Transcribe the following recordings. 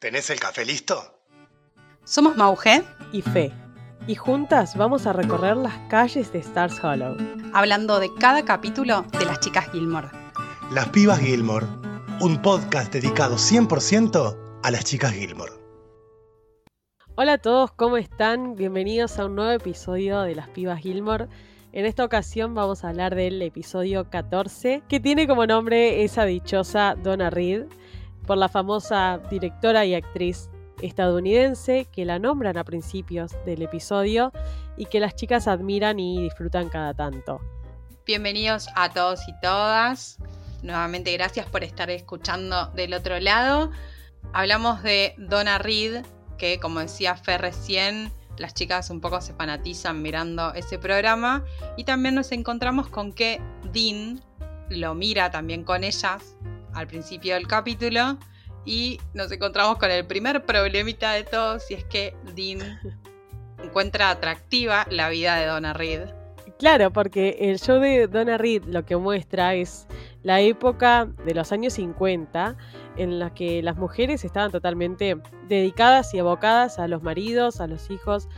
¿Tenés el café listo? Somos Mauge y Fe, y juntas vamos a recorrer las calles de Stars Hollow, hablando de cada capítulo de las chicas Gilmore. Las Pibas Gilmore, un podcast dedicado 100% a las chicas Gilmore. Hola a todos, ¿cómo están? Bienvenidos a un nuevo episodio de Las Pibas Gilmore. En esta ocasión vamos a hablar del episodio 14, que tiene como nombre esa dichosa Donna Reed, por la famosa directora y actriz estadounidense que la nombran a principios del episodio y que las chicas admiran y disfrutan cada tanto. Bienvenidos a todos y todas. Nuevamente gracias por estar escuchando del otro lado. Hablamos de Donna Reed, que como decía Fer recién, las chicas un poco se fanatizan mirando ese programa. Y también nos encontramos con que Dean lo mira también con ellas al principio del capítulo y nos encontramos con el primer problemita de todos y es que Dean encuentra atractiva la vida de Donna Reed. Claro, porque el show de Donna Reed lo que muestra es la época de los años 50 en la que las mujeres estaban totalmente dedicadas y abocadas a los maridos, a los hijos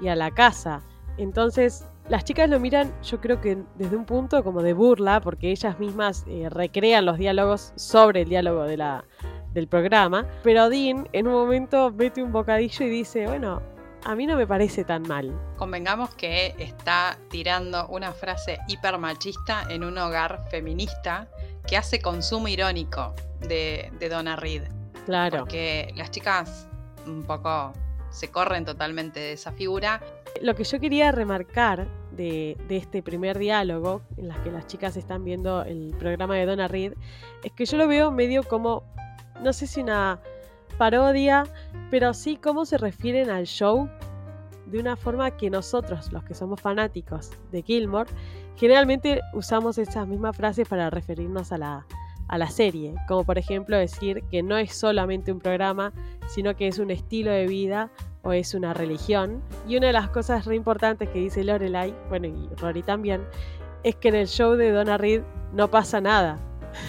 y a la casa. Entonces, las chicas lo miran, yo creo que desde un punto como de burla, porque ellas mismas eh, recrean los diálogos sobre el diálogo de la, del programa. Pero Dean en un momento mete un bocadillo y dice, bueno, a mí no me parece tan mal. Convengamos que está tirando una frase hiper machista en un hogar feminista que hace consumo irónico de, de Donna Reed. Claro. Porque las chicas un poco se corren totalmente de esa figura. Lo que yo quería remarcar de, este primer diálogo, en las que las chicas están viendo el programa de Donna Reed, es que yo lo veo medio como, no sé si una parodia, pero sí cómo se refieren al show de una forma que nosotros, los que somos fanáticos de Gilmore, generalmente usamos esas mismas frases para referirnos a la, a la serie, como por ejemplo decir que no es solamente un programa, sino que es un estilo de vida o es una religión. Y una de las cosas re importantes que dice Lorelai, bueno, y Rory también, es que en el show de Donna Reed no pasa nada.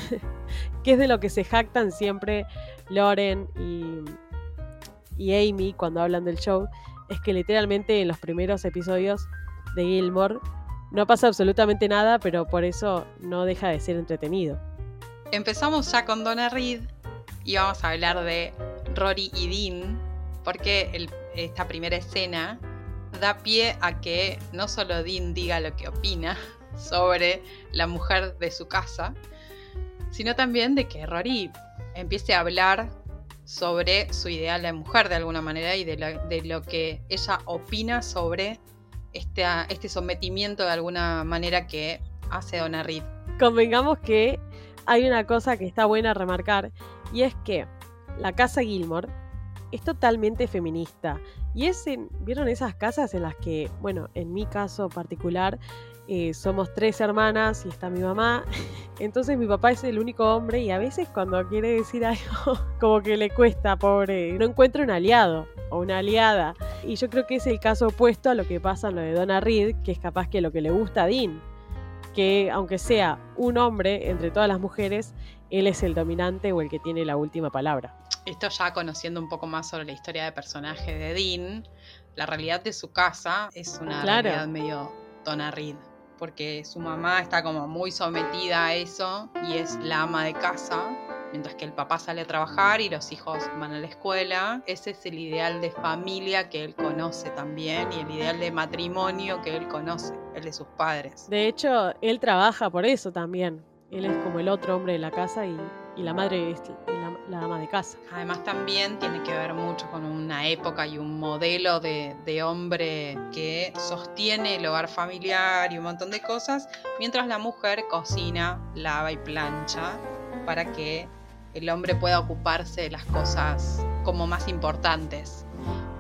que es de lo que se jactan siempre Loren y, y Amy cuando hablan del show, es que literalmente en los primeros episodios de Gilmore no pasa absolutamente nada, pero por eso no deja de ser entretenido. Empezamos ya con Donna Reed y vamos a hablar de Rory y Dean, porque esta primera escena da pie a que no solo Dean diga lo que opina sobre la mujer de su casa, sino también de que Rory empiece a hablar sobre su ideal de mujer de alguna manera y de lo, que ella opina sobre este, este sometimiento de alguna manera que hace Donna Reed. Convengamos que hay una cosa que está buena remarcar y es que la casa Gilmore es totalmente feminista. Y es ¿vieron esas casas en las que, bueno, en mi caso particular, eh, somos tres hermanas y está mi mamá. Entonces mi papá es el único hombre y a veces cuando quiere decir algo, como que le cuesta, pobre, no encuentra un aliado o una aliada. Y yo creo que es el caso opuesto a lo que pasa en lo de Donna Reed, que es capaz que lo que le gusta a Dean que aunque sea un hombre entre todas las mujeres, él es el dominante o el que tiene la última palabra. Esto ya conociendo un poco más sobre la historia de personaje de Dean, la realidad de su casa es una realidad medio Donna Reed, porque su mamá está como muy sometida a eso y es la ama de casa mientras que el papá sale a trabajar y los hijos van a la escuela. Ese es el ideal de familia que él conoce también y el ideal de matrimonio que él conoce, el de sus padres. De hecho, él trabaja por eso también. Él es como el otro hombre de la casa y, la madre es la, ama de casa. Además también tiene que ver mucho con una época y un modelo de, de hombre que sostiene el hogar familiar y un montón de cosas, mientras la mujer cocina, lava y plancha para que el hombre pueda ocuparse de las cosas como más importantes.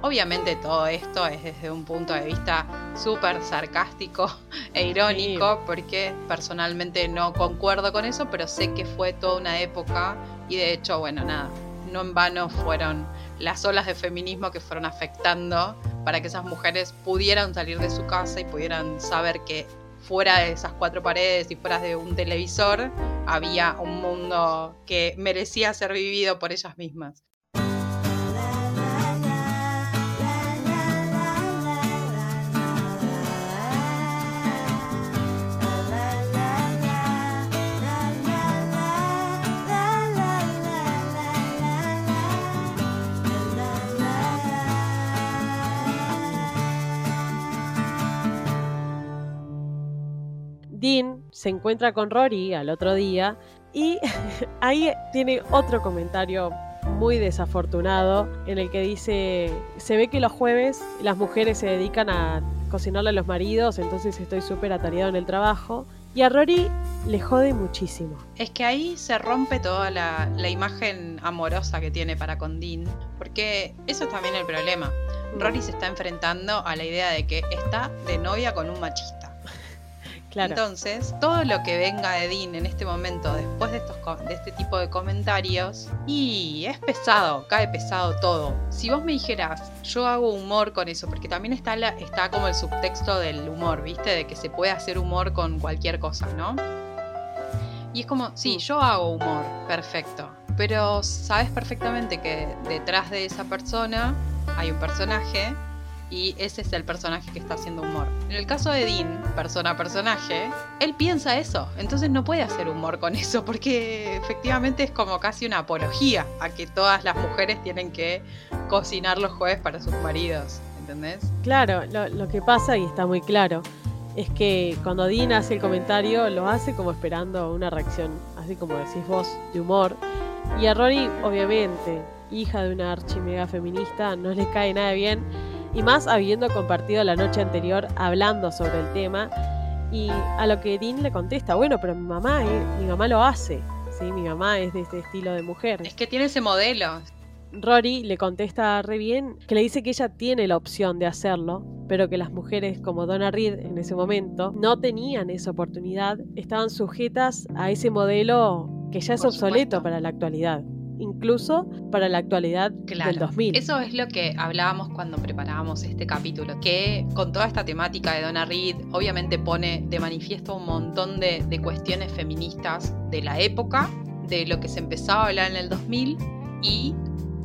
Obviamente todo esto es desde un punto de vista súper sarcástico e irónico, porque personalmente no concuerdo con eso, pero sé que fue toda una época y de hecho, bueno, nada, no en vano fueron las olas de feminismo que fueron afectando para que esas mujeres pudieran salir de su casa y pudieran saber que fuera de esas cuatro paredes y fuera de un televisor, había un mundo que merecía ser vivido por ellas mismas. Dean se encuentra con Rory al otro día y ahí tiene otro comentario muy desafortunado en el que dice, se ve que los jueves las mujeres se dedican a cocinarle a los maridos, entonces estoy súper atareado en el trabajo. Y a Rory le jode muchísimo. Es que ahí se rompe toda la, la, imagen amorosa que tiene para con Dean, porque eso es también el problema. Rory se está enfrentando a la idea de que está de novia con un machista. Entonces, todo lo que venga de Dean en este momento, después de, estos, de este tipo de comentarios, y es pesado, cae pesado todo. Si vos me dijeras, yo hago humor con eso, porque también está, la, está como el subtexto del humor, ¿viste? De que se puede hacer humor con cualquier cosa, ¿no? Y es como, sí, yo hago humor, perfecto. Pero sabes perfectamente que detrás de esa persona hay un personaje y ese es el personaje que está haciendo humor. En el caso de Dean, persona a personaje, él piensa eso, entonces no puede hacer humor con eso, porque efectivamente es como casi una apología a que todas las mujeres tienen que cocinar los jueves para sus maridos, ¿entendés? Claro, lo, que pasa, y está muy claro, es que cuando Dean hace el comentario, lo hace como esperando una reacción, así como decís vos, de humor. Y a Rory, obviamente, hija de una archi mega feminista, no le cae nada bien y más habiendo compartido la noche anterior hablando sobre el tema. Y a lo que Dean le contesta, bueno, pero mi mamá, eh, mi mamá lo hace, ¿sí? Mi mamá es de este estilo de mujer. Es que tiene ese modelo. Rory le contesta re bien que le dice que ella tiene la opción de hacerlo, pero que las mujeres como Donna Reed en ese momento no tenían esa oportunidad, estaban sujetas a ese modelo que ya es obsoleto para la actualidad incluso para la actualidad del 2000. Eso es lo que hablábamos cuando preparábamos este capítulo, que con toda esta temática de Donna Reed, obviamente pone de manifiesto un montón de, de cuestiones feministas de la época, de lo que se empezaba a hablar en el 2000 y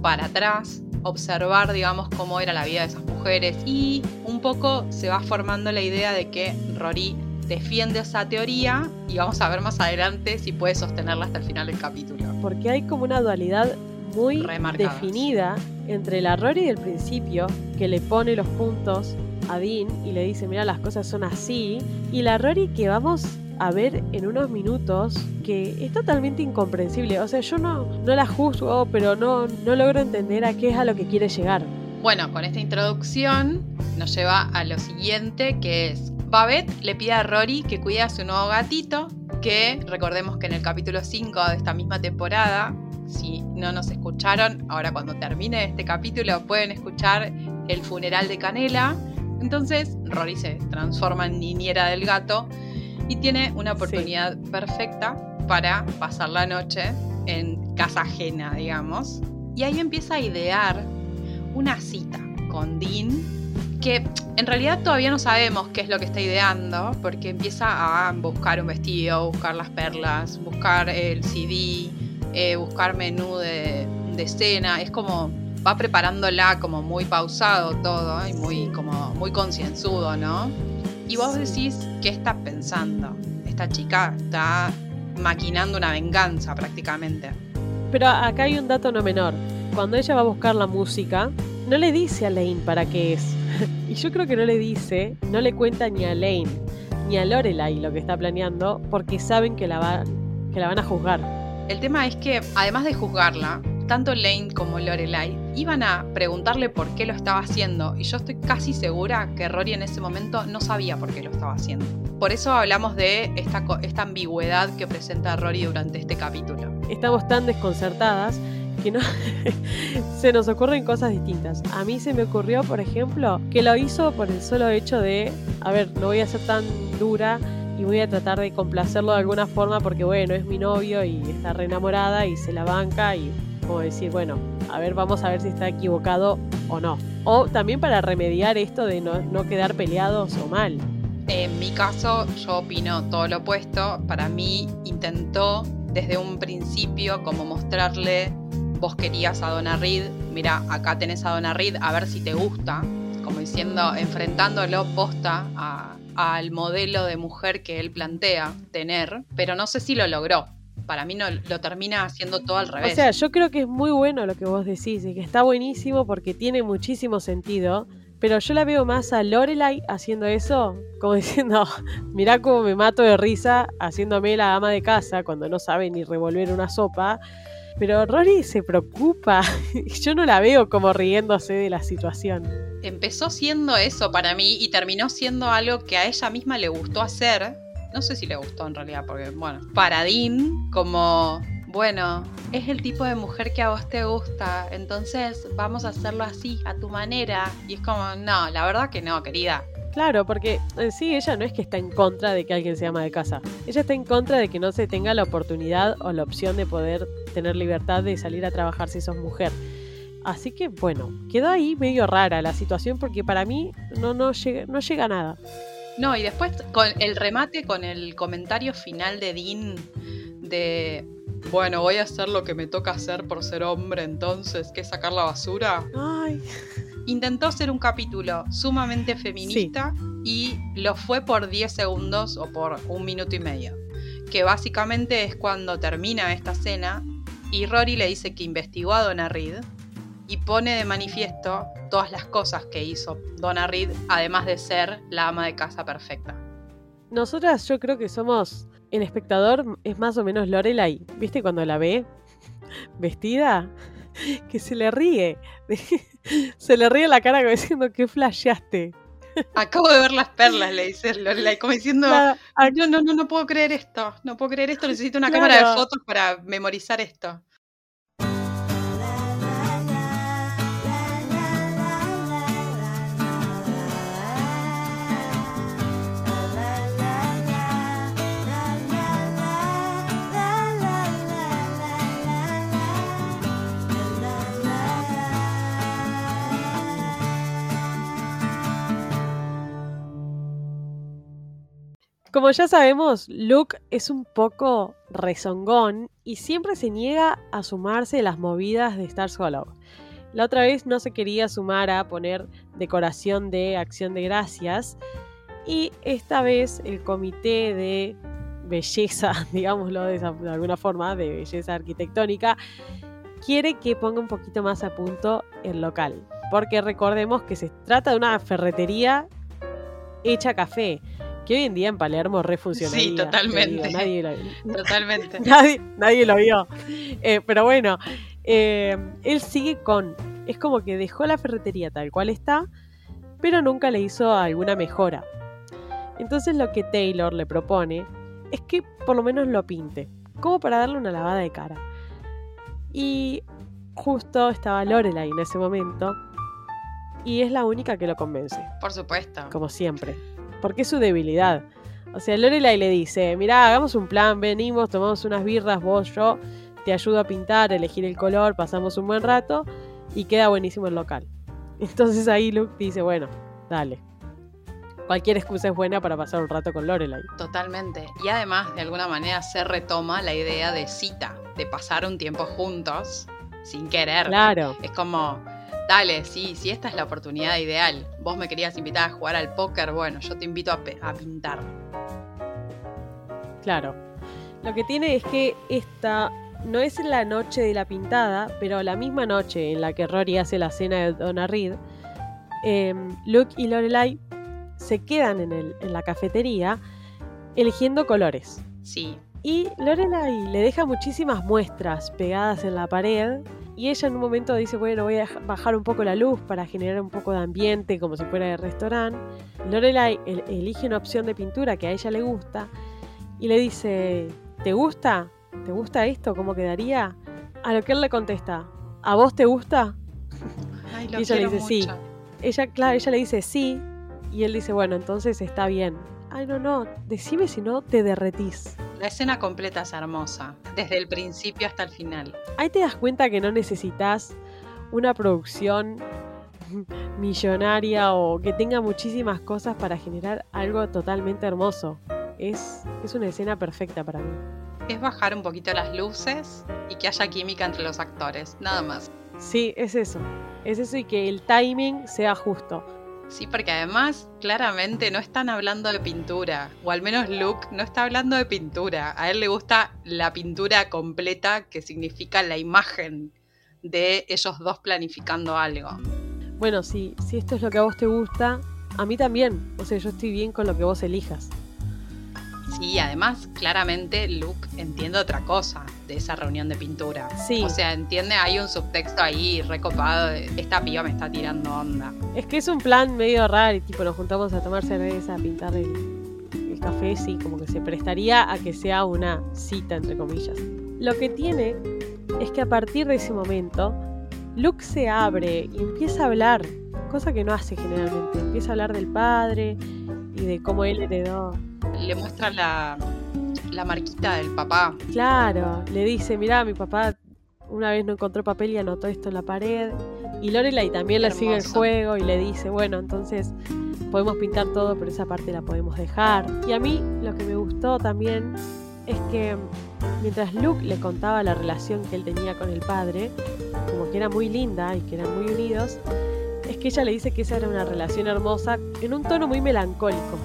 para atrás observar, digamos, cómo era la vida de esas mujeres y un poco se va formando la idea de que Rory defiende esa teoría y vamos a ver más adelante si puede sostenerla hasta el final del capítulo. Porque hay como una dualidad muy definida entre la Rory del principio, que le pone los puntos a Dean y le dice, mira, las cosas son así, y la Rory que vamos a ver en unos minutos que es totalmente incomprensible. O sea, yo no, no la juzgo, pero no, no logro entender a qué es a lo que quiere llegar. Bueno, con esta introducción nos lleva a lo siguiente, que es Babette le pide a Rory que cuide a su nuevo gatito, que recordemos que en el capítulo 5 de esta misma temporada, si no nos escucharon, ahora cuando termine este capítulo pueden escuchar el funeral de Canela. Entonces Rory se transforma en niñera del gato y tiene una oportunidad perfecta para pasar la noche en casa ajena, digamos. Y ahí empieza a idear una cita con Dean que en realidad todavía no sabemos qué es lo que está ideando, porque empieza a buscar un vestido, buscar las perlas, buscar el CD, eh, buscar menú de, de escena, es como va preparándola como muy pausado todo y muy como muy concienzudo, ¿no? Y vos decís, ¿qué está pensando? Esta chica está maquinando una venganza prácticamente. Pero acá hay un dato no menor. Cuando ella va a buscar la música, no le dice a Lane para qué es. y yo creo que no le dice, no le cuenta ni a Lane ni a Lorelai lo que está planeando porque saben que la, van, que la van a juzgar. El tema es que, además de juzgarla, tanto Lane como Lorelai iban a preguntarle por qué lo estaba haciendo y yo estoy casi segura que Rory en ese momento no sabía por qué lo estaba haciendo. Por eso hablamos de esta, esta ambigüedad que presenta Rory durante este capítulo. Estamos tan desconcertadas que no se nos ocurren cosas distintas. A mí se me ocurrió, por ejemplo, que lo hizo por el solo hecho de, a ver, no voy a ser tan dura y voy a tratar de complacerlo de alguna forma porque bueno, es mi novio y está re enamorada y se la banca y como decir, bueno, a ver, vamos a ver si está equivocado o no. O también para remediar esto de no, no quedar peleados o mal. En mi caso, yo opino todo lo opuesto. Para mí intentó desde un principio como mostrarle vos querías a Donna Reed, mira, acá tenés a Donna Reed, a ver si te gusta, como diciendo, enfrentándolo posta al modelo de mujer que él plantea tener, pero no sé si lo logró. Para mí no, lo termina haciendo todo al revés. O sea, yo creo que es muy bueno lo que vos decís y que está buenísimo porque tiene muchísimo sentido Pero yo la veo más a Lorelai haciendo eso, como diciendo, mirá cómo me mato de risa haciéndome la ama de casa cuando no sabe ni revolver una sopa. Pero Rory se preocupa. Yo no la veo como riéndose de la situación. Empezó siendo eso para mí y terminó siendo algo que a ella misma le gustó hacer. No sé si le gustó en realidad, porque, bueno, para Dean, como bueno, es el tipo de mujer que a vos te gusta, entonces vamos a hacerlo así, a tu manera. Y es como, no, la verdad que no, querida. Claro, porque en sí ella no es que está en contra de que alguien se ama de casa. Ella está en contra de que no se tenga la oportunidad o la opción de poder tener libertad de salir a trabajar si sos mujer. Así que bueno, quedó ahí medio rara la situación porque para mí no, no, llega, no llega a nada. No, y después con el remate con el comentario final de Dean de bueno, voy a hacer lo que me toca hacer por ser hombre entonces, que es sacar la basura. Ay. Intentó hacer un capítulo sumamente feminista y lo fue por 10 segundos o por un minuto y medio. Que básicamente es cuando termina esta escena y Rory le dice que investigó a Donna Reed y pone de manifiesto todas las cosas que hizo Donna Reed, además de ser la ama de casa perfecta. Nosotras yo creo que somos el espectador es más o menos Lorelai. ¿Viste cuando la ve vestida? Que se le ríe. se le ríe la cara como diciendo que flasheaste. Acabo de ver las perlas, le dice Lorelai, como diciendo, no, no, no, no puedo creer esto, no puedo creer esto, necesito una cámara de fotos para memorizar esto. Como ya sabemos, Luke es un poco rezongón y siempre se niega a sumarse a las movidas de Star Hollow. La otra vez no se quería sumar a poner decoración de acción de gracias y esta vez el comité de belleza, digámoslo de, de alguna forma, de belleza arquitectónica, quiere que ponga un poquito más a punto el local. Porque recordemos que se trata de una ferretería hecha café que hoy en día en Palermo refuncionaría. Sí, totalmente. nadie lo, totalmente. nadie, lo vio. Eh, pero bueno, eh, él sigue con. Es como que dejó la ferretería tal cual está, pero nunca le hizo alguna mejora. Entonces lo que Taylor le propone es que por lo menos lo pinte, como para darle una lavada de cara. Y justo estaba Lorelai en ese momento, y es la única que lo convence. Por supuesto. Como siempre porque es su debilidad. O sea, Lorelai le dice, mira, hagamos un plan, venimos, tomamos unas birras, vos, yo, te ayudo a pintar, elegir el color, pasamos un buen rato y queda buenísimo el local. Entonces ahí Luke dice, bueno, dale. Cualquier excusa es buena para pasar un rato con Lorelai. Totalmente. Y además, de alguna manera, se retoma la idea de cita, de pasar un tiempo juntos sin querer. Claro. Es como, dale, sí, sí, esta es la oportunidad ideal. Vos me querías invitar a jugar al póker, bueno, yo te invito a, pintar. Claro. Lo que tiene es que esta no es la noche de la pintada, pero la misma noche en la que Rory hace la cena de Donna Reed, em, Luke y Lorelai se quedan en, en la cafetería eligiendo colores. Sí. Y Lorelai le deja muchísimas muestras pegadas en la pared y ella en un momento dice, bueno, voy a bajar un poco la luz para generar un poco de ambiente como si fuera de restaurante. Lorelai elige una opción de pintura que a ella le gusta y le dice, ¿te gusta? ¿Te gusta esto? ¿Cómo quedaría? A lo que él le contesta, ¿a vos te gusta? y ella le dice, sí. Ella, claro, ella le dice sí y él dice, bueno, entonces está bien. Ay, no, no, decime si no te derretís. La escena completa es hermosa, desde el principio hasta el final. Ahí te das cuenta que no necesitas una producción millonaria o que tenga muchísimas cosas para generar algo totalmente hermoso. Es, es una escena perfecta para mí. Es bajar un poquito las luces y que haya química entre los actores, nada más. Sí, es eso. Es eso y que el timing sea justo. Sí, porque además claramente no están hablando de pintura, o al menos Luke no está hablando de pintura. A él le gusta la pintura completa, que significa la imagen de ellos dos planificando algo. bueno, si, si esto es lo que a vos te gusta, a mí también. O sea, yo estoy bien con lo que vos elijas. Sí, además, claramente Luke entiende otra cosa de esa reunión de pintura. Sí. O sea, entiende, hay un subtexto ahí recopado de esta piba me está tirando onda. Es que es un plan medio raro y tipo nos juntamos a tomar cerveza, a pintar el, el café, sí, como que se prestaría a que sea una cita, entre comillas. Lo que tiene es que a partir de ese momento, Luke se abre y empieza a hablar, cosa que no hace generalmente. Empieza a hablar del padre y de cómo él heredó. Le muestra la, la marquita del papá. Claro, le dice, mirá, mi papá una vez no encontró papel y anotó esto en la pared. Y Lorelai también le sigue el juego y le dice, bueno, entonces podemos pintar todo, pero esa parte la podemos dejar. Y a mí lo que me gustó también es que mientras Luke le contaba la relación que él tenía con el padre, como que era muy linda y que eran muy unidos, es que ella le dice que esa era una relación hermosa en un tono muy melancólico.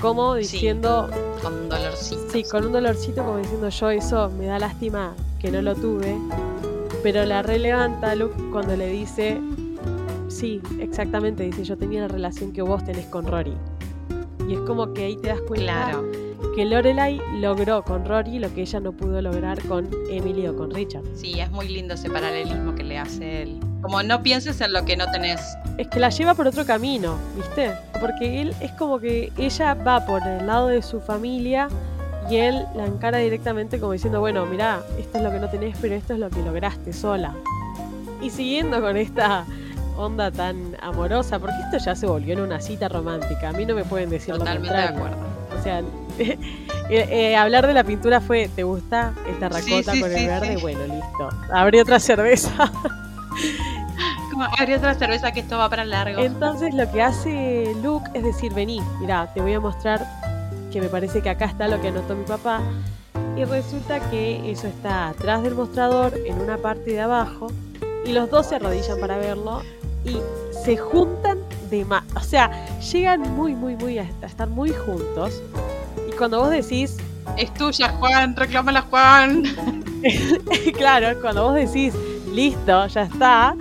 Como Sí. diciendo, Con dolorcito. Sí, con un dolorcito como diciendo yo eso me da lástima que no lo tuve. Pero la relevanta Luke cuando le dice, sí, exactamente, dice yo tenía la relación que vos tenés con Rory. Y es como que ahí te das cuenta Claro. que Lorelai logró con Rory lo que ella no pudo lograr con Emily o con Richard. Sí, es muy lindo ese paralelismo que le hace él. Como no pienses en lo que no tenés. Es que la lleva por otro camino, ¿viste? Porque él es como que ella va por el lado de su familia y él la encara directamente como diciendo, bueno, mirá, esto es lo que no tenés, pero esto es lo que lograste sola. Y siguiendo con esta onda tan amorosa, porque esto ya se volvió en una cita romántica, a mí no me pueden decir Totalmente de lo contrario. acuerdo. O sea, eh, eh, hablar de la pintura fue, ¿te gusta esta racota Sí, sí, con sí, el verde? Bueno, listo. Abrí otra cerveza. Abrí otra cerveza que esto va para largo. Entonces lo que hace Luke es decir, vení, mirá, te voy a mostrar que me parece que acá está lo que anotó mi papá. Y resulta que eso está atrás del mostrador, en una parte de abajo, y los dos se arrodillan para verlo y se juntan de más. O sea, llegan muy, muy, muy a estar muy juntos. Y cuando vos decís, Es tuya, Juan, reclámala, Juan. claro, cuando vos decís, listo, ya está,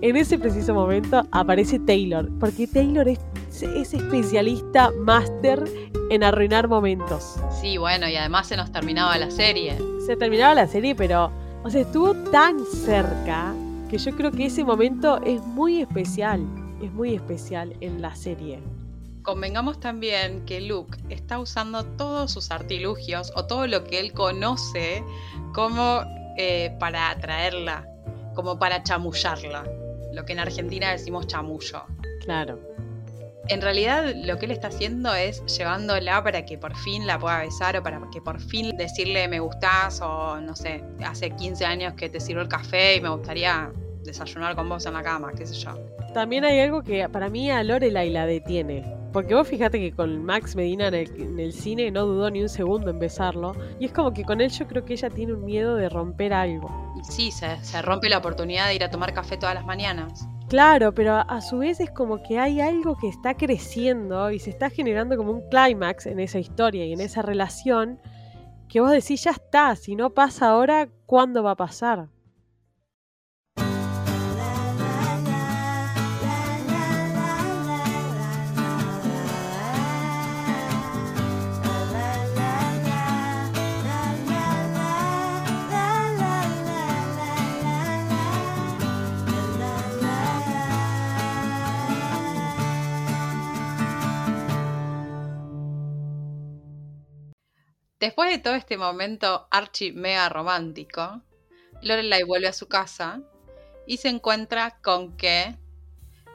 en ese preciso momento aparece Taylor, porque Taylor es, es especialista máster en arruinar momentos. Sí, bueno, y además se nos terminaba la serie. Se terminaba la serie, pero, o sea, estuvo tan cerca que yo creo que ese momento es muy especial, es muy especial en la serie. Convengamos también que Luke está usando todos sus artilugios o todo lo que él conoce como eh, para atraerla, como para chamullarla. Lo que en Argentina decimos chamullo. Claro. En realidad lo que él está haciendo es llevándola para que por fin la pueda besar o para que por fin decirle me gustás o no sé, hace 15 años que te sirvo el café y me gustaría desayunar con vos en la cama, qué sé yo. También hay algo que para mí a Lorelai la detiene. Porque vos fíjate que con Max Medina en el, en el cine no dudó ni un segundo en besarlo. Y es como que con él yo creo que ella tiene un miedo de romper algo. Sí, se, se rompe la oportunidad de ir a tomar café todas las mañanas. Claro, pero a- a su vez es como que hay algo que está creciendo y se está generando como un clímax en esa historia y en esa relación que vos decís, ya está, si no pasa ahora, ¿cuándo va a pasar? Después de todo este momento archi mega romántico, Lorelai vuelve a su casa y se encuentra con que,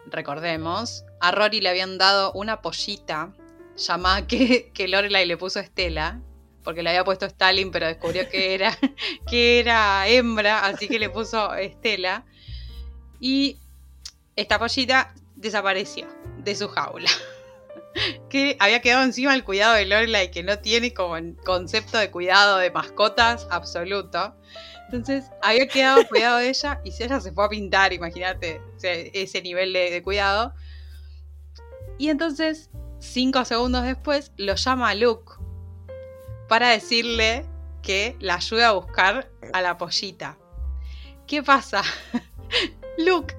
recordemos, a Rory le habían dado una pollita llamada que, que Lorelai le puso Estela, porque le había puesto Stalin, pero descubrió que era, que era hembra, así que le puso Estela. Y esta pollita desapareció de su jaula. que había quedado encima el cuidado de Lorelai, que no tiene como concepto de cuidado de mascotas absoluto. Entonces había quedado cuidado de ella y ella se fue a pintar, imagínate ese nivel de, de cuidado. Y entonces, cinco segundos después, lo llama a Luke para decirle que la ayude a buscar a la pollita. ¿Qué pasa? Luke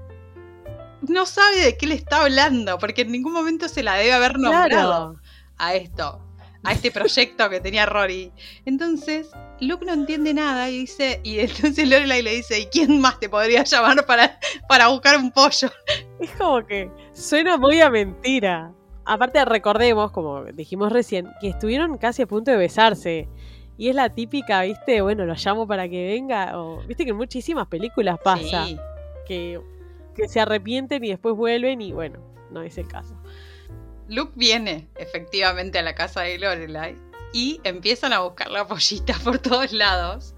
no sabe de qué le está hablando, porque en ningún momento se la debe haber nombrado a esto, a este proyecto que tenía Rory. Entonces, Luke no entiende nada y dice, y entonces Lorelai le dice, ¿y quién más te podría llamar para, para buscar un pollo? Es como que suena muy a mentira. Aparte recordemos, como dijimos recién, que estuvieron casi a punto de besarse. Y es la típica, viste, bueno, lo llamo para que venga. O, viste que en muchísimas películas pasa. Que, que se arrepienten y después vuelven y bueno, no es el caso. Luke viene efectivamente a la casa de Lorelai y empiezan a buscar la pollita por todos lados.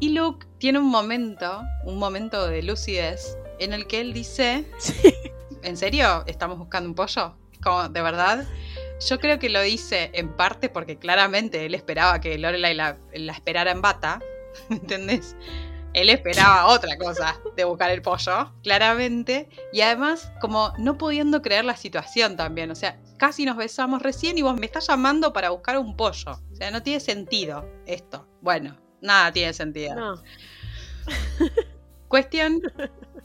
Y Luke tiene un momento, un momento de lucidez, en el que él dice, ¿en serio estamos buscando un pollo? Como, ¿de verdad? Yo creo que lo dice en parte porque claramente él esperaba que Lorelai la, la esperara en bata, ¿me entendés? Él esperaba otra cosa de buscar el pollo, claramente. Y además, como no pudiendo creer la situación también. O sea, casi nos besamos recién y vos me estás llamando para buscar un pollo. O sea, no tiene sentido esto. Bueno, nada tiene sentido. No. Cuestión,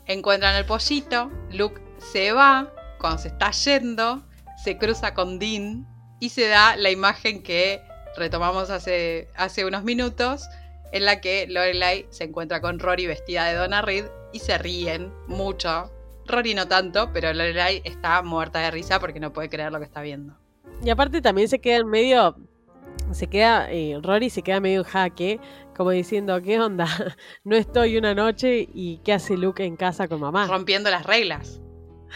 encuentran el pollito, Luke se va, cuando se está yendo, se cruza con Dean y se da la imagen que retomamos hace, hace unos minutos, en la que Lorelai se encuentra con Rory vestida de Donna Reed y se ríen mucho Rory no tanto, pero Lorelai está muerta de risa porque no puede creer lo que está viendo. Y aparte también se queda en medio, se queda, eh, Rory se queda medio en jaque, como diciendo, ¿qué onda? No estoy una noche y ¿qué hace Luke en casa con mamá? Rompiendo las reglas.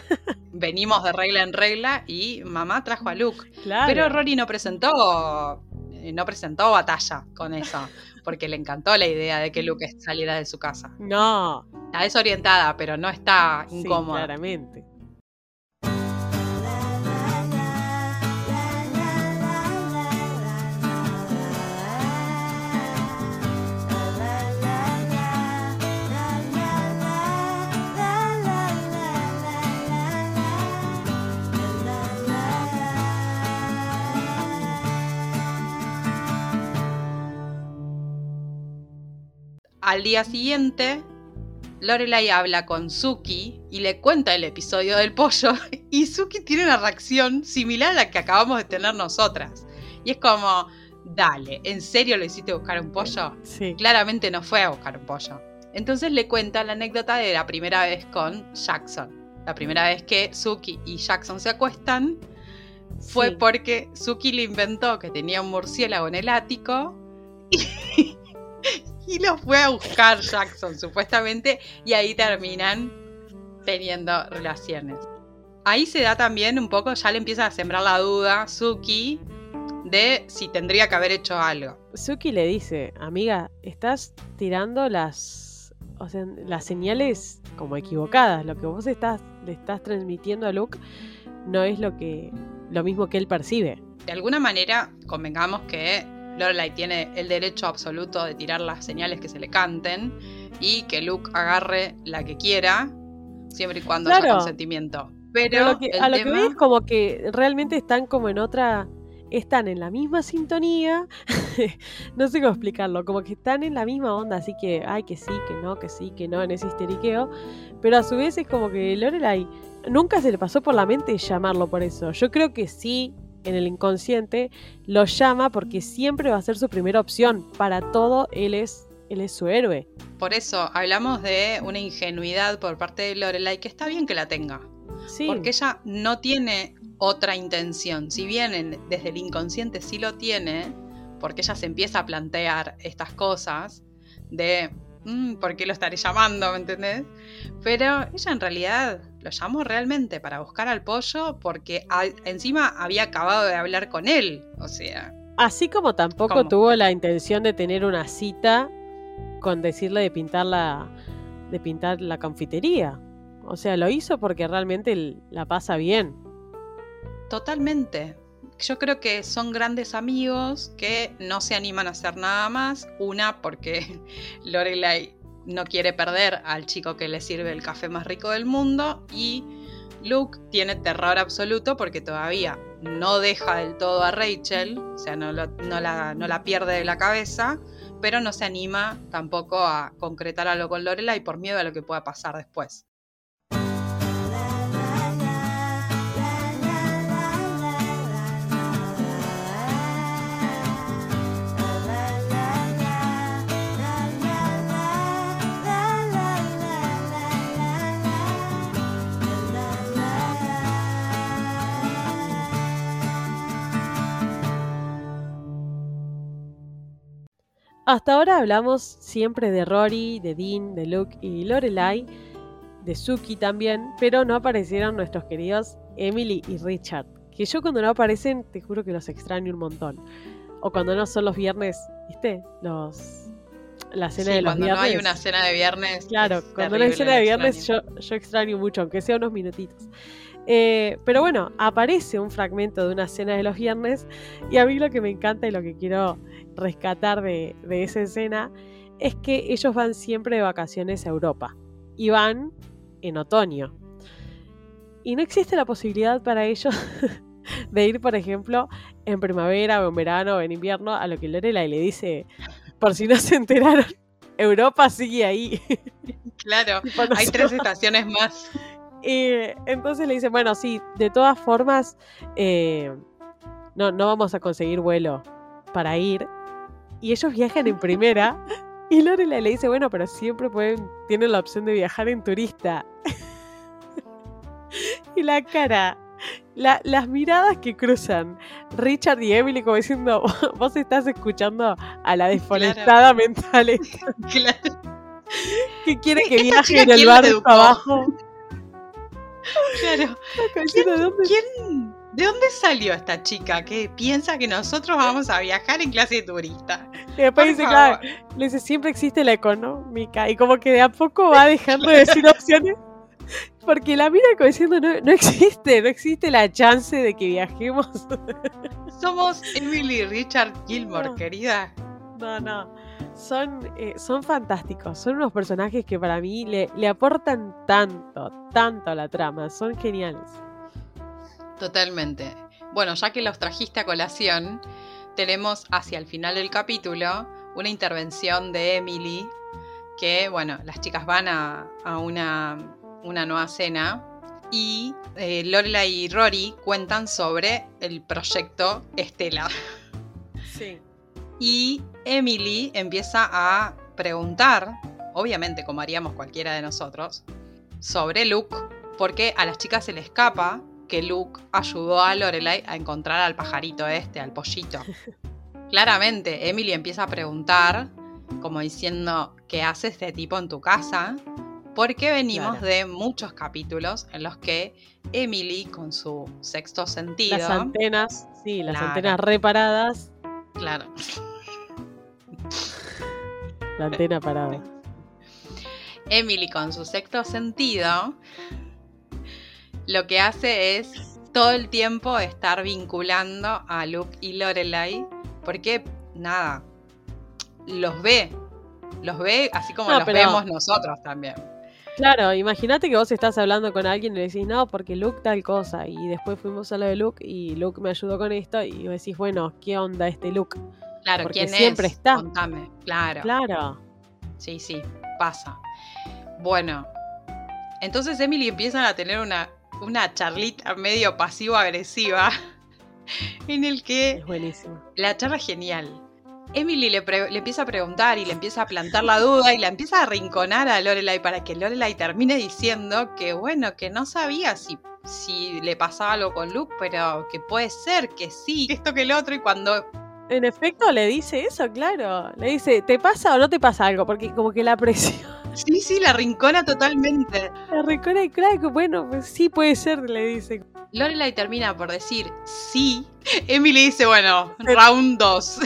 Venimos de regla en regla y mamá trajo a Luke. Pero Rory no presentó, eh, no presentó batalla con eso porque le encantó la idea de que Luke saliera de su casa. No. Está desorientada, pero no está incómoda. Sí, claramente. Al día siguiente, Lorelai habla con Suki y le cuenta el episodio del pollo y Suki tiene una reacción similar a la que acabamos de tener nosotras. Y es como, dale, ¿en serio lo hiciste buscar un pollo? Sí. Claramente no fue a buscar un pollo. Entonces le cuenta la anécdota de la primera vez con Jackson. La primera vez que Suki y Jackson se acuestan fue porque Suki le inventó que tenía un murciélago en el ático y, y lo fue a buscar Jackson, supuestamente, y ahí terminan teniendo relaciones. Ahí se da también un poco, ya le empieza a sembrar la duda Suki de si tendría que haber hecho algo. Suki le dice, amiga, estás tirando las, o sea, las señales como equivocadas. Lo que vos estás, le estás transmitiendo a Luke no es lo que lo mismo que él percibe. De alguna manera, convengamos que Lorelai tiene el derecho absoluto de tirar las señales que se le canten y que Luke agarre la que quiera, siempre y cuando haya consentimiento. Pero, a lo que, a es como que realmente están como en otra. Están en la misma sintonía. no sé cómo explicarlo. Como que están en la misma onda. Así que, ay, que sí, que no, que sí, que no, en ese histeriqueo. Pero a su vez es como que Lorelai nunca se le pasó por la mente llamarlo por eso. Yo creo que sí en el inconsciente, lo llama porque siempre va a ser su primera opción. Para todo, él es, él es su héroe. Por eso hablamos de una ingenuidad por parte de Lorelai, que está bien que la tenga. Sí. Porque ella no tiene otra intención. Si bien desde el inconsciente sí lo tiene, porque ella se empieza a plantear estas cosas de mm, ¿por qué lo estaré llamando? ¿Me entendés? Pero ella en realidad lo llamó realmente para buscar al pollo porque encima había acabado de hablar con él. O sea. Así como tampoco tuvo la intención de tener una cita con decirle de pintar la, de pintar la confitería. O sea, lo hizo porque realmente la pasa bien. Totalmente. Yo creo que son grandes amigos que no se animan a hacer nada más. Una, porque Lorelai no quiere perder al chico que le sirve el café más rico del mundo y Luke tiene terror absoluto porque todavía no deja del todo a Rachel, o sea, no, la, no la pierde de la cabeza, pero no se anima tampoco a concretar algo con Lorelai por miedo a lo que pueda pasar después. Hasta ahora hablamos siempre de Rory, de Dean, de Luke y Lorelai, de Suki también, pero no aparecieron nuestros queridos Emily y Richard. Que yo cuando no aparecen, te juro que los extraño un montón. O cuando no son los viernes, ¿viste? Los. La cena Sí, de los cuando viernes. no hay una cena de viernes. Claro, cuando no hay cena de viernes yo, yo extraño mucho, aunque sea unos minutitos. Eh, pero bueno, aparece un fragmento de una cena de los viernes y a mí lo que me encanta y lo que quiero rescatar de, de esa escena es que ellos van siempre de vacaciones a Europa y van en otoño. Y no existe la posibilidad para ellos de ir, por ejemplo, en primavera o en verano o en invierno, a lo que Lorelai le dice, por si no se enteraron, Europa sigue ahí. Claro, hay tres estaciones más. Y entonces le dicen, bueno, sí, de todas formas, eh, no, no vamos a conseguir vuelo para ir. Y ellos viajan en primera. Y Lorelai le dice, bueno, pero siempre pueden, tienen la opción de viajar en turista. y la cara, la- las miradas que cruzan Richard y Emily como diciendo, vos estás escuchando a la desforestada mental esta Claro, que quiere que ¿Esta viaje en el barco educó? abajo. Claro. Como diciendo, "¿De dónde ¿Quién, ¿De dónde salió esta chica que piensa que nosotros vamos a viajar en clase de turista? Y después dice, claro, le dice, siempre existe la económica. Y como que de a poco va dejando de decir opciones. Porque la mira como diciendo, no, no existe, no existe la chance de que viajemos. Somos Emily Richard Gilmore, No. querida. No, no. Son, eh, son fantásticos. Son unos personajes que para mí le, le aportan tanto, tanto a la trama. Son geniales. Totalmente. Bueno, ya que los trajiste a colación, tenemos hacia el final del capítulo una intervención de Emily, que, bueno, las chicas van a, a una, una nueva cena y eh, Lorelai y Rory cuentan sobre el proyecto Estela. Sí. Y Emily empieza a preguntar, obviamente como haríamos cualquiera de nosotros, sobre Luke, porque a las chicas se le escapa que Luke ayudó a Lorelai a encontrar al pajarito este, al pollito. Claramente, Emily empieza a preguntar, como diciendo, ¿qué hace este tipo en tu casa? Porque venimos Claro. de muchos capítulos en los que Emily, con su sexto sentido, Las antenas, sí, las Claro. antenas reparadas. Claro, La antena parada. Emily con su sexto sentido lo que hace es todo el tiempo estar vinculando a Luke y Lorelai porque nada los ve. Los ve así como No, los pero- vemos nosotros también Claro, imagínate que vos estás hablando con alguien y le decís, no, porque Luke tal cosa. Y después fuimos a lo de Luke y Luke me ayudó con esto. Y vos decís, bueno, ¿qué onda este Luke? claro Porque quién siempre es está. contame claro Claro. sí sí pasa bueno entonces Emily empiezan a tener una una charlita medio pasivo agresiva en el que Es buenísimo. La charla genial. Emily le, empieza a preguntar y le empieza a plantar la duda y la empieza a arrinconar a Lorelai para que Lorelai termine diciendo que bueno, que no sabía si, si le pasaba algo con Luke, pero que puede ser que sí, que esto que el otro y cuando... En efecto, le dice eso, claro. Le dice, ¿te pasa o no te pasa algo? Porque como que la presión Sí, sí, la arrincona totalmente. la recorre y claro, bueno, pues sí puede ser, le dice. Lorelai termina por decir sí. Emily dice, bueno, round 2.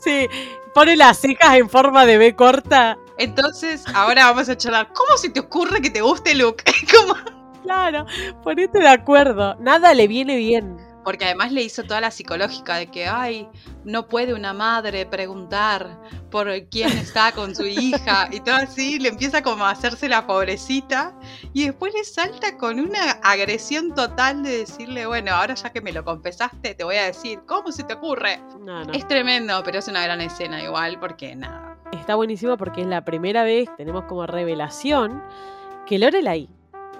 Sí, pone las cejas en forma de B corta. Entonces, ahora vamos a charlar. ¿Cómo se te ocurre que te guste Luke? ¿Cómo? Claro, ponete de acuerdo. Nada le viene bien. Porque además le hizo toda la psicológica de que, ay, no puede una madre preguntar por quién está con su hija y todo así, le empieza como a hacerse la pobrecita y después le salta con una agresión total de decirle, bueno, ahora ya que me lo confesaste, te voy a decir, ¿cómo se te ocurre? No, no. Es tremendo, pero es una gran escena igual porque nada. Está buenísimo porque es la primera vez, tenemos como revelación, que Lorelai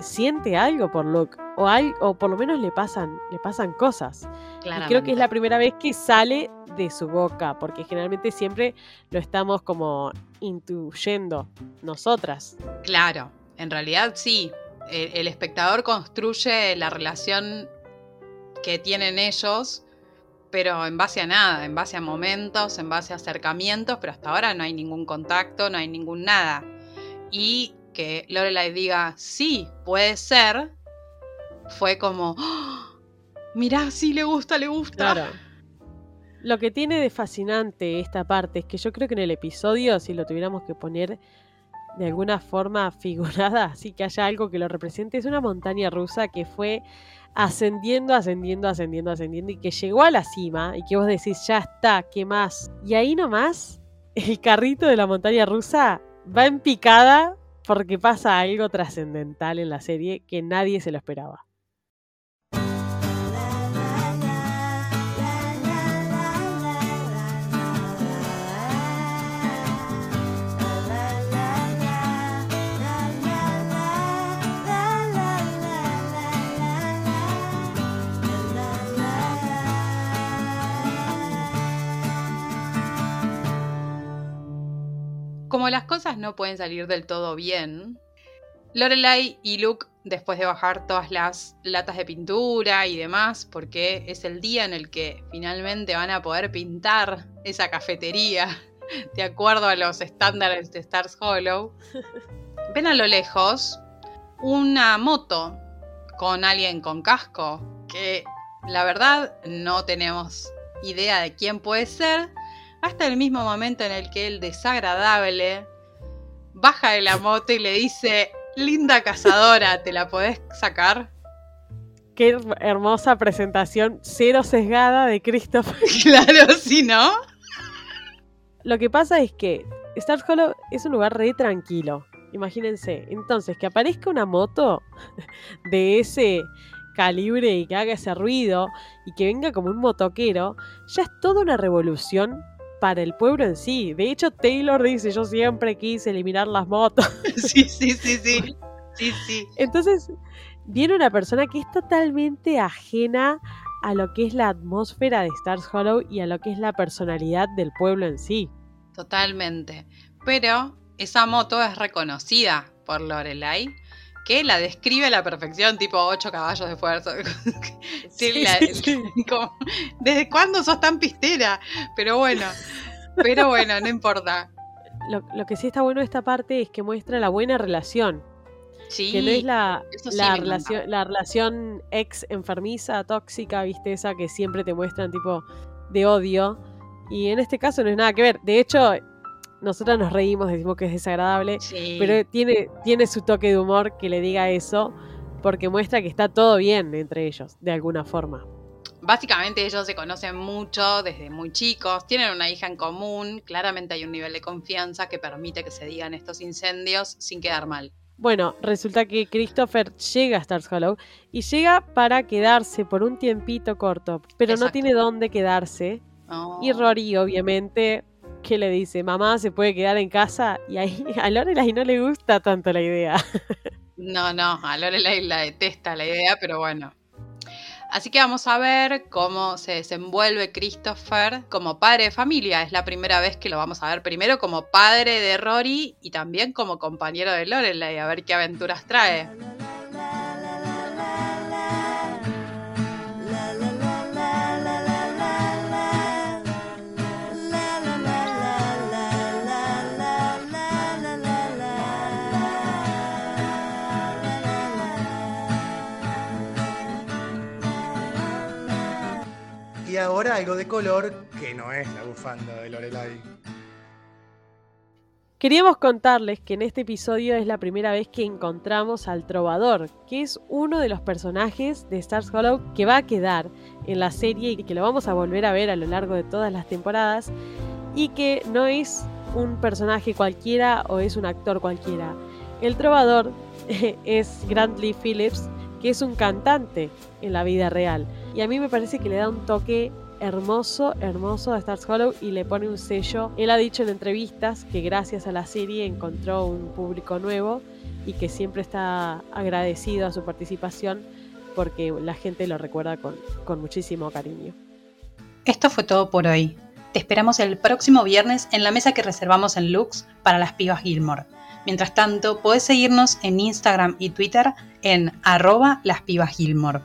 siente algo por Luke. O, o por lo menos le pasan, le pasan cosas. Y creo que es la primera vez que sale de su boca, porque generalmente siempre lo estamos como intuyendo nosotras. Claro, en realidad sí. El, el espectador construye la relación que tienen ellos pero en base a nada, en base a momentos, en base a acercamientos, pero hasta ahora no hay ningún contacto, no hay ningún nada. Y que Lorelai diga, sí, puede ser, fue como, ¡Oh! mirá, sí le gusta, le gusta. Lo que tiene de fascinante esta parte es que yo creo que en el episodio, si lo tuviéramos que poner de alguna forma figurada, así que haya algo que lo represente, es una montaña rusa que fue ascendiendo, ascendiendo, ascendiendo, ascendiendo y que llegó a la cima y que vos decís, ya está, ¿qué más? Y ahí nomás, el carrito de la montaña rusa va en picada porque pasa algo trascendental en la serie que nadie se lo esperaba. Como las cosas no pueden salir del todo bien, Lorelai y Luke, después de bajar todas las latas de pintura y demás, porque es el día en el que finalmente van a poder pintar esa cafetería de acuerdo a los estándares de Stars Hollow, ven a lo lejos una moto con alguien con casco, que la verdad no tenemos idea de quién puede ser, hasta el mismo momento en el que el desagradable baja de la moto y le dice, linda cazadora, ¿te la podés sacar? Qué hermosa presentación, cero sesgada de Christopher. claro, sí, ¿no? Lo que pasa es que Stars Hollow es un lugar re tranquilo. Imagínense, entonces que aparezca una moto de ese calibre y que haga ese ruido y que venga como un motoquero, ya es toda una revolución para el pueblo en sí. De hecho, Taylor dice, yo siempre quise eliminar las motos. Sí, sí, sí, sí. Sí, sí. Entonces, viene una persona que es totalmente ajena a lo que es la atmósfera de Stars Hollow y a lo que es la personalidad del pueblo en sí. Totalmente. Pero esa moto es reconocida por Lorelai, que la describe a la perfección, tipo 8 caballos de fuerza. Sí, Sí, la- sí. como, ¿Desde cuándo sos tan pistera? Pero bueno, pero bueno, no importa. Lo, lo que sí está bueno de esta parte es que muestra la buena relación. Sí, que no es la, sí la relación, la relación ex enfermiza, tóxica, viste, esa que siempre te muestran tipo de odio. Y en este caso no es nada que ver. De hecho, nosotras nos reímos, decimos que es desagradable, sí. pero tiene, tiene su toque de humor que le diga eso, porque muestra que está todo bien entre ellos, de alguna forma. Básicamente ellos se conocen mucho desde muy chicos, tienen una hija en común, claramente hay un nivel de confianza que permite que se digan estos incendios sin quedar mal. Bueno, resulta que Christopher llega a Stars Hollow y llega para quedarse por un tiempito corto, pero no tiene dónde quedarse. Oh. Y Rory, obviamente, que le dice, mamá se puede quedar en casa. Y ahí a Lorelai no le gusta tanto la idea. No, no, a Lorelai la detesta la idea, pero bueno. Así que vamos a ver cómo se desenvuelve Christopher como padre de familia. Es la primera vez que lo vamos a ver primero como padre de Rory y también como compañero de Lorelai, a ver qué aventuras trae. Y ahora algo de color que no es la bufanda de Lorelai. Queríamos contarles que en este episodio es la primera vez que encontramos al trovador, que es uno de los personajes de Stars Hollow que va a quedar en la serie y que lo vamos a volver a ver a lo largo de todas las temporadas y que no es un personaje cualquiera o es un actor cualquiera. El trovador es Grant Lee Phillips, que es un cantante en la vida real. Y a mí me parece que le da un toque hermoso, hermoso a Stars Hollow y le pone un sello. Él ha dicho en entrevistas que gracias a la serie encontró un público nuevo y que siempre está agradecido a su participación porque la gente lo recuerda con, con muchísimo cariño. Esto fue todo por hoy. Te esperamos el próximo viernes en la mesa que reservamos en Lux para las pibas Gilmore. Mientras tanto, podés seguirnos en Instagram y Twitter en arroba las pibas Gilmore.